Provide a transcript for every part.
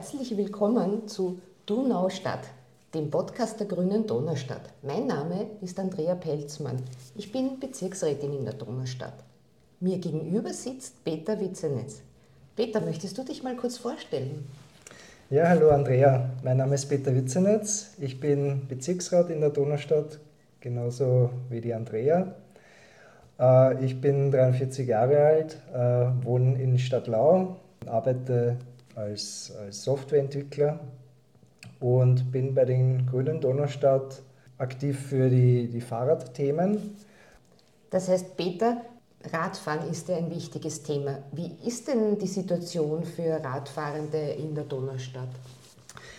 Herzlich willkommen zu Donaustadt, dem Podcast der Grünen Donaustadt. Mein Name ist Andrea Pelzmann. Ich bin Bezirksrätin in der Donaustadt. Mir gegenüber sitzt Peter Witzenetz. Peter, möchtest du dich mal kurz vorstellen? Ja, hallo Andrea. Mein Name ist Peter Witzenetz. Ich bin Bezirksrat in der Donaustadt, genauso wie die Andrea. Äh, ich bin 43 Jahre alt, äh, wohne in Stadtlau, arbeite als, als Softwareentwickler und bin bei den Grünen Donaustadt aktiv für die, die Fahrradthemen. Das heißt, Peter, Radfahren ist ja ein wichtiges Thema. Wie ist denn die Situation für Radfahrende in der Donaustadt?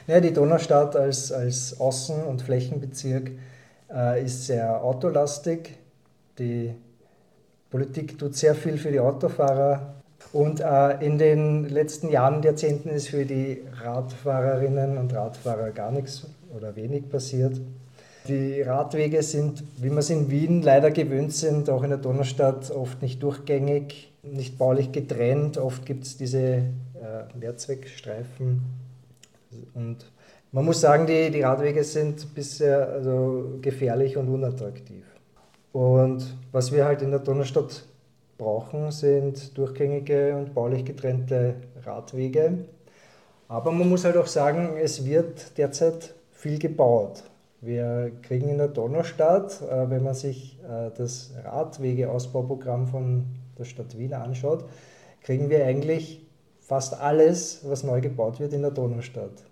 Ja, die Donaustadt als, als Außen- und Flächenbezirk äh, ist sehr autolastig. Die Politik tut sehr viel für die Autofahrer, und äh, in den letzten Jahren und Jahrzehnten ist für die Radfahrerinnen und Radfahrer gar nichts oder wenig passiert. Die Radwege sind, wie wir es in Wien leider gewöhnt sind, auch in der Donaustadt oft nicht durchgängig, nicht baulich getrennt. Oft gibt es diese äh, Mehrzweckstreifen. Und man muss sagen, die, die Radwege sind bisher also gefährlich und unattraktiv. Und was wir halt in der Donaustadt brauchen, sind durchgängige und baulich getrennte Radwege. Aber man muss halt auch sagen, es wird derzeit viel gebaut. Wir kriegen in der Donaustadt, äh, wenn man sich äh, das Radwegeausbauprogramm von der Stadt Wien anschaut, kriegen wir eigentlich fast alles, was neu gebaut wird, in der Donaustadt.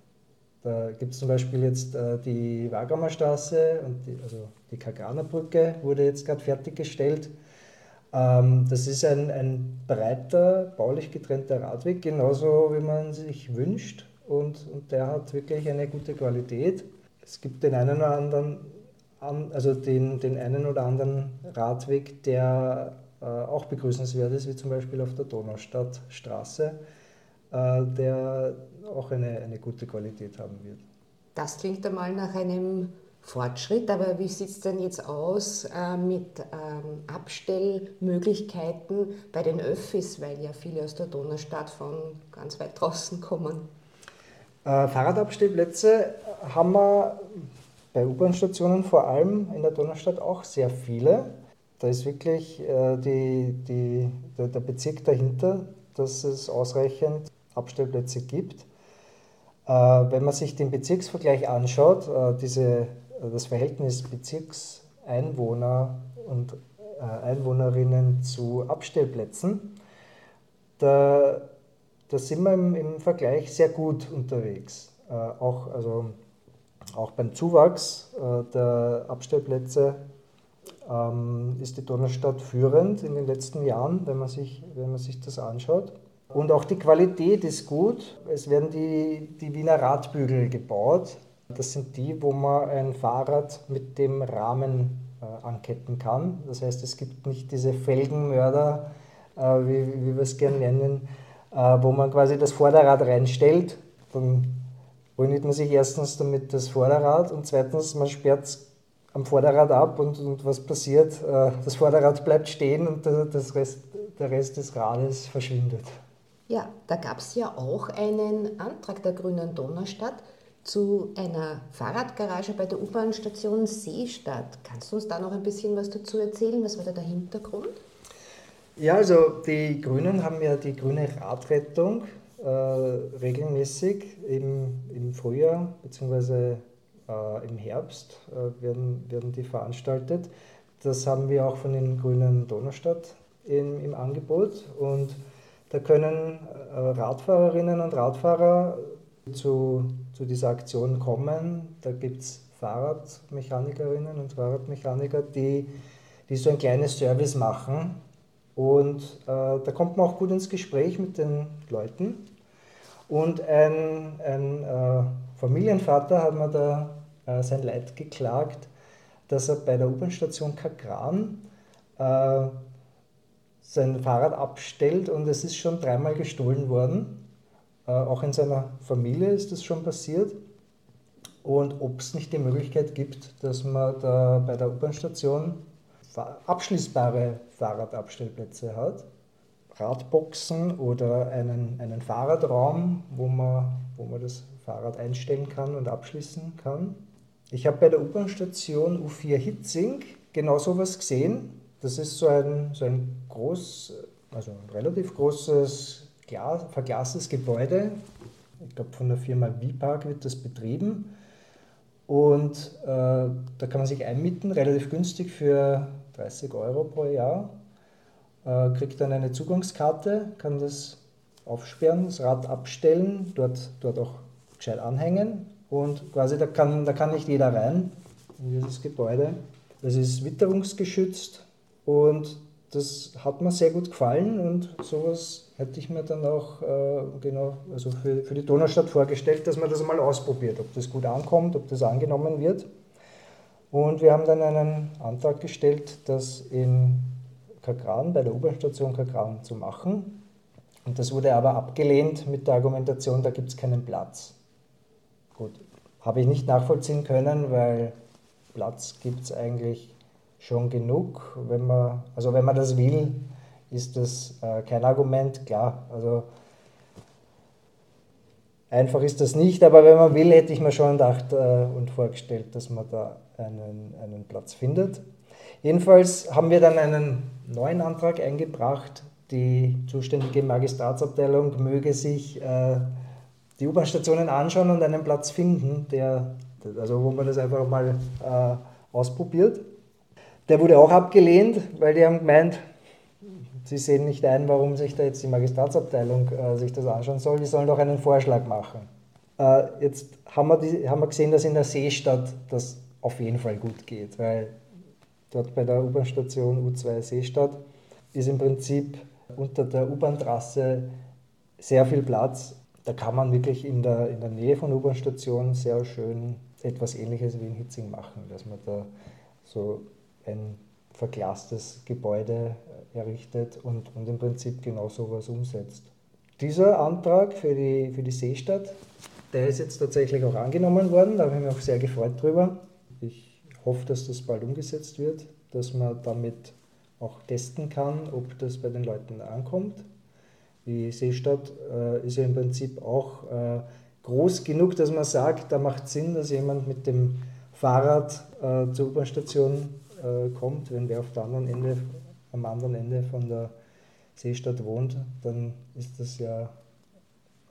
Da gibt es zum Beispiel jetzt äh, die Wagamer Straße und die, also die Kagraner Brücke wurde jetzt gerade fertiggestellt. Ähm, das ist ein, ein breiter, baulich getrennter Radweg, genauso wie man sich wünscht. Und, und der hat wirklich eine gute Qualität. Es gibt den einen oder anderen, also den, den einen oder anderen Radweg, der äh, auch begrüßenswert ist, wie zum Beispiel auf der Donaustadtstraße, äh, der auch eine, eine gute Qualität haben wird. Das klingt einmal nach einem Fortschritt, aber wie sieht es denn jetzt aus äh, mit ähm, Abstellmöglichkeiten bei den Öffis, weil ja viele aus der Donaustadt von ganz weit draußen kommen? Äh, Fahrradabstellplätze haben wir bei U-Bahn-Stationen vor allem in der Donaustadt auch sehr viele. Da ist wirklich äh, die, die, der, der Bezirk dahinter, dass es ausreichend Abstellplätze gibt. Äh, wenn man sich den Bezirksvergleich anschaut, äh, diese das Verhältnis Bezirkseinwohner und äh, Einwohnerinnen zu Abstellplätzen, da, da sind wir im, im Vergleich sehr gut unterwegs. Äh, auch, also, auch beim Zuwachs äh, der Abstellplätze ähm, ist die Donnerstadt führend in den letzten Jahren, wenn man sich, wenn man sich das anschaut. Und auch die Qualität ist gut. Es werden die, die Wiener Radbügel gebaut. Das sind die, wo man ein Fahrrad mit dem Rahmen äh, anketten kann. Das heißt, es gibt nicht diese Felgenmörder, äh, wie, wie wir es gerne nennen, äh, wo man quasi das Vorderrad reinstellt. Dann ruiniert man sich erstens damit das Vorderrad und zweitens, man sperrt es am Vorderrad ab und, und was passiert? Äh, das Vorderrad bleibt stehen und das Rest, der Rest des Rades verschwindet. Ja, da gab es ja auch einen Antrag der Grünen Donaustadt, zu einer Fahrradgarage bei der U-Bahn-Station Seestadt. Kannst du uns da noch ein bisschen was dazu erzählen? Was war da der Hintergrund? Ja, also die Grünen haben ja die grüne Radrettung äh, regelmäßig im, im Frühjahr bzw. Äh, im Herbst äh, werden, werden die veranstaltet. Das haben wir auch von den Grünen Donaustadt im, im Angebot und da können äh, Radfahrerinnen und Radfahrer zu, zu dieser Aktion kommen. Da gibt es Fahrradmechanikerinnen und Fahrradmechaniker, die, die so ein kleines Service machen. Und äh, da kommt man auch gut ins Gespräch mit den Leuten. Und ein, ein äh, Familienvater hat mir da äh, sein Leid geklagt, dass er bei der U-Bahn-Station Kagran äh, sein Fahrrad abstellt und es ist schon dreimal gestohlen worden. Äh, auch in seiner Familie ist das schon passiert. Und ob es nicht die Möglichkeit gibt, dass man da bei der U-Bahn-Station abschließbare Fahrradabstellplätze hat. Radboxen oder einen, einen Fahrradraum, wo man, wo man das Fahrrad einstellen kann und abschließen kann. Ich habe bei der U-Bahn-Station U4 Hitzing genau sowas gesehen. Das ist so ein, so ein groß, also ein relativ großes Glas, verglastes Gebäude. Ich glaube, von der Firma V-Park wird das betrieben. Und äh, da kann man sich einmieten, relativ günstig für 30 Euro pro Jahr. Äh, kriegt dann eine Zugangskarte, kann das aufsperren, das Rad abstellen, dort, dort auch gescheit anhängen und quasi da kann, da kann nicht jeder rein in dieses Gebäude. Das ist witterungsgeschützt und das hat mir sehr gut gefallen und sowas hätte ich mir dann auch äh, genau also für, für die Donaustadt vorgestellt, dass man das mal ausprobiert, ob das gut ankommt, ob das angenommen wird. Und wir haben dann einen Antrag gestellt, das in Kakran, bei der U-Bahn-Station Kakran zu machen. Und das wurde aber abgelehnt mit der Argumentation, da gibt es keinen Platz. Gut, habe ich nicht nachvollziehen können, weil Platz gibt es eigentlich schon genug. Wenn man, also wenn man das will, ist das äh, kein Argument, klar. Also einfach ist das nicht, aber wenn man will, hätte ich mir schon gedacht äh, und vorgestellt, dass man da einen, einen Platz findet. Jedenfalls haben wir dann einen neuen Antrag eingebracht. Die zuständige Magistratsabteilung möge sich äh, die U-Bahn-Stationen anschauen und einen Platz finden, der, also wo man das einfach mal äh, ausprobiert. Der wurde auch abgelehnt, weil die haben gemeint, sie sehen nicht ein, warum sich da jetzt die Magistratsabteilung äh, sich das anschauen soll. Die sollen doch einen Vorschlag machen. Äh, jetzt haben wir, die, haben wir gesehen, dass in der Seestadt das auf jeden Fall gut geht, weil dort bei der U-Bahn-Station U2 Seestadt ist im Prinzip unter der U-Bahn-Trasse sehr viel Platz. Da kann man wirklich in der, in der Nähe von U-Bahn-Stationen sehr schön etwas Ähnliches wie in Hitzing machen, dass man da so ein verglastes Gebäude errichtet und, und im Prinzip genau sowas umsetzt. Dieser Antrag für die, für die Seestadt, der ist jetzt tatsächlich auch angenommen worden, da habe ich mich auch sehr gefreut drüber. Ich hoffe, dass das bald umgesetzt wird, dass man damit auch testen kann, ob das bei den Leuten ankommt. Die Seestadt äh, ist ja im Prinzip auch äh, groß genug, dass man sagt, da macht Sinn, dass jemand mit dem Fahrrad äh, zur U-Bahn-Station äh, kommt. Wenn wer auf der anderen Ende, am anderen Ende von der Seestadt wohnt, dann ist das ja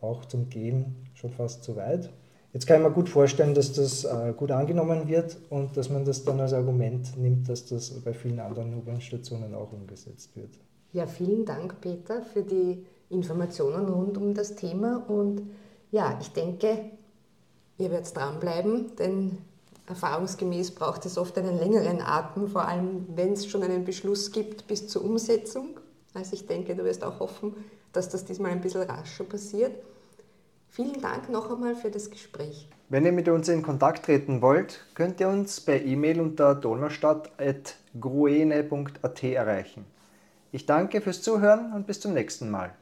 auch zum Gehen schon fast zu weit. Jetzt kann ich mir gut vorstellen, dass das äh, gut angenommen wird und dass man das dann als Argument nimmt, dass das bei vielen anderen U-Bahn-Stationen auch umgesetzt wird. Ja, vielen Dank, Peter, für die Informationen rund um das Thema. Und ja, ich denke, ihr werdet dranbleiben, denn erfahrungsgemäß braucht es oft einen längeren Atem, vor allem wenn es schon einen Beschluss gibt bis zur Umsetzung. Also ich denke, du wirst auch hoffen, dass das diesmal ein bisschen rascher passiert. Vielen Dank noch einmal für das Gespräch. Wenn ihr mit uns in Kontakt treten wollt, könnt ihr uns per E-Mail unter donaustadt.gruene.at erreichen. Ich danke fürs Zuhören und bis zum nächsten Mal.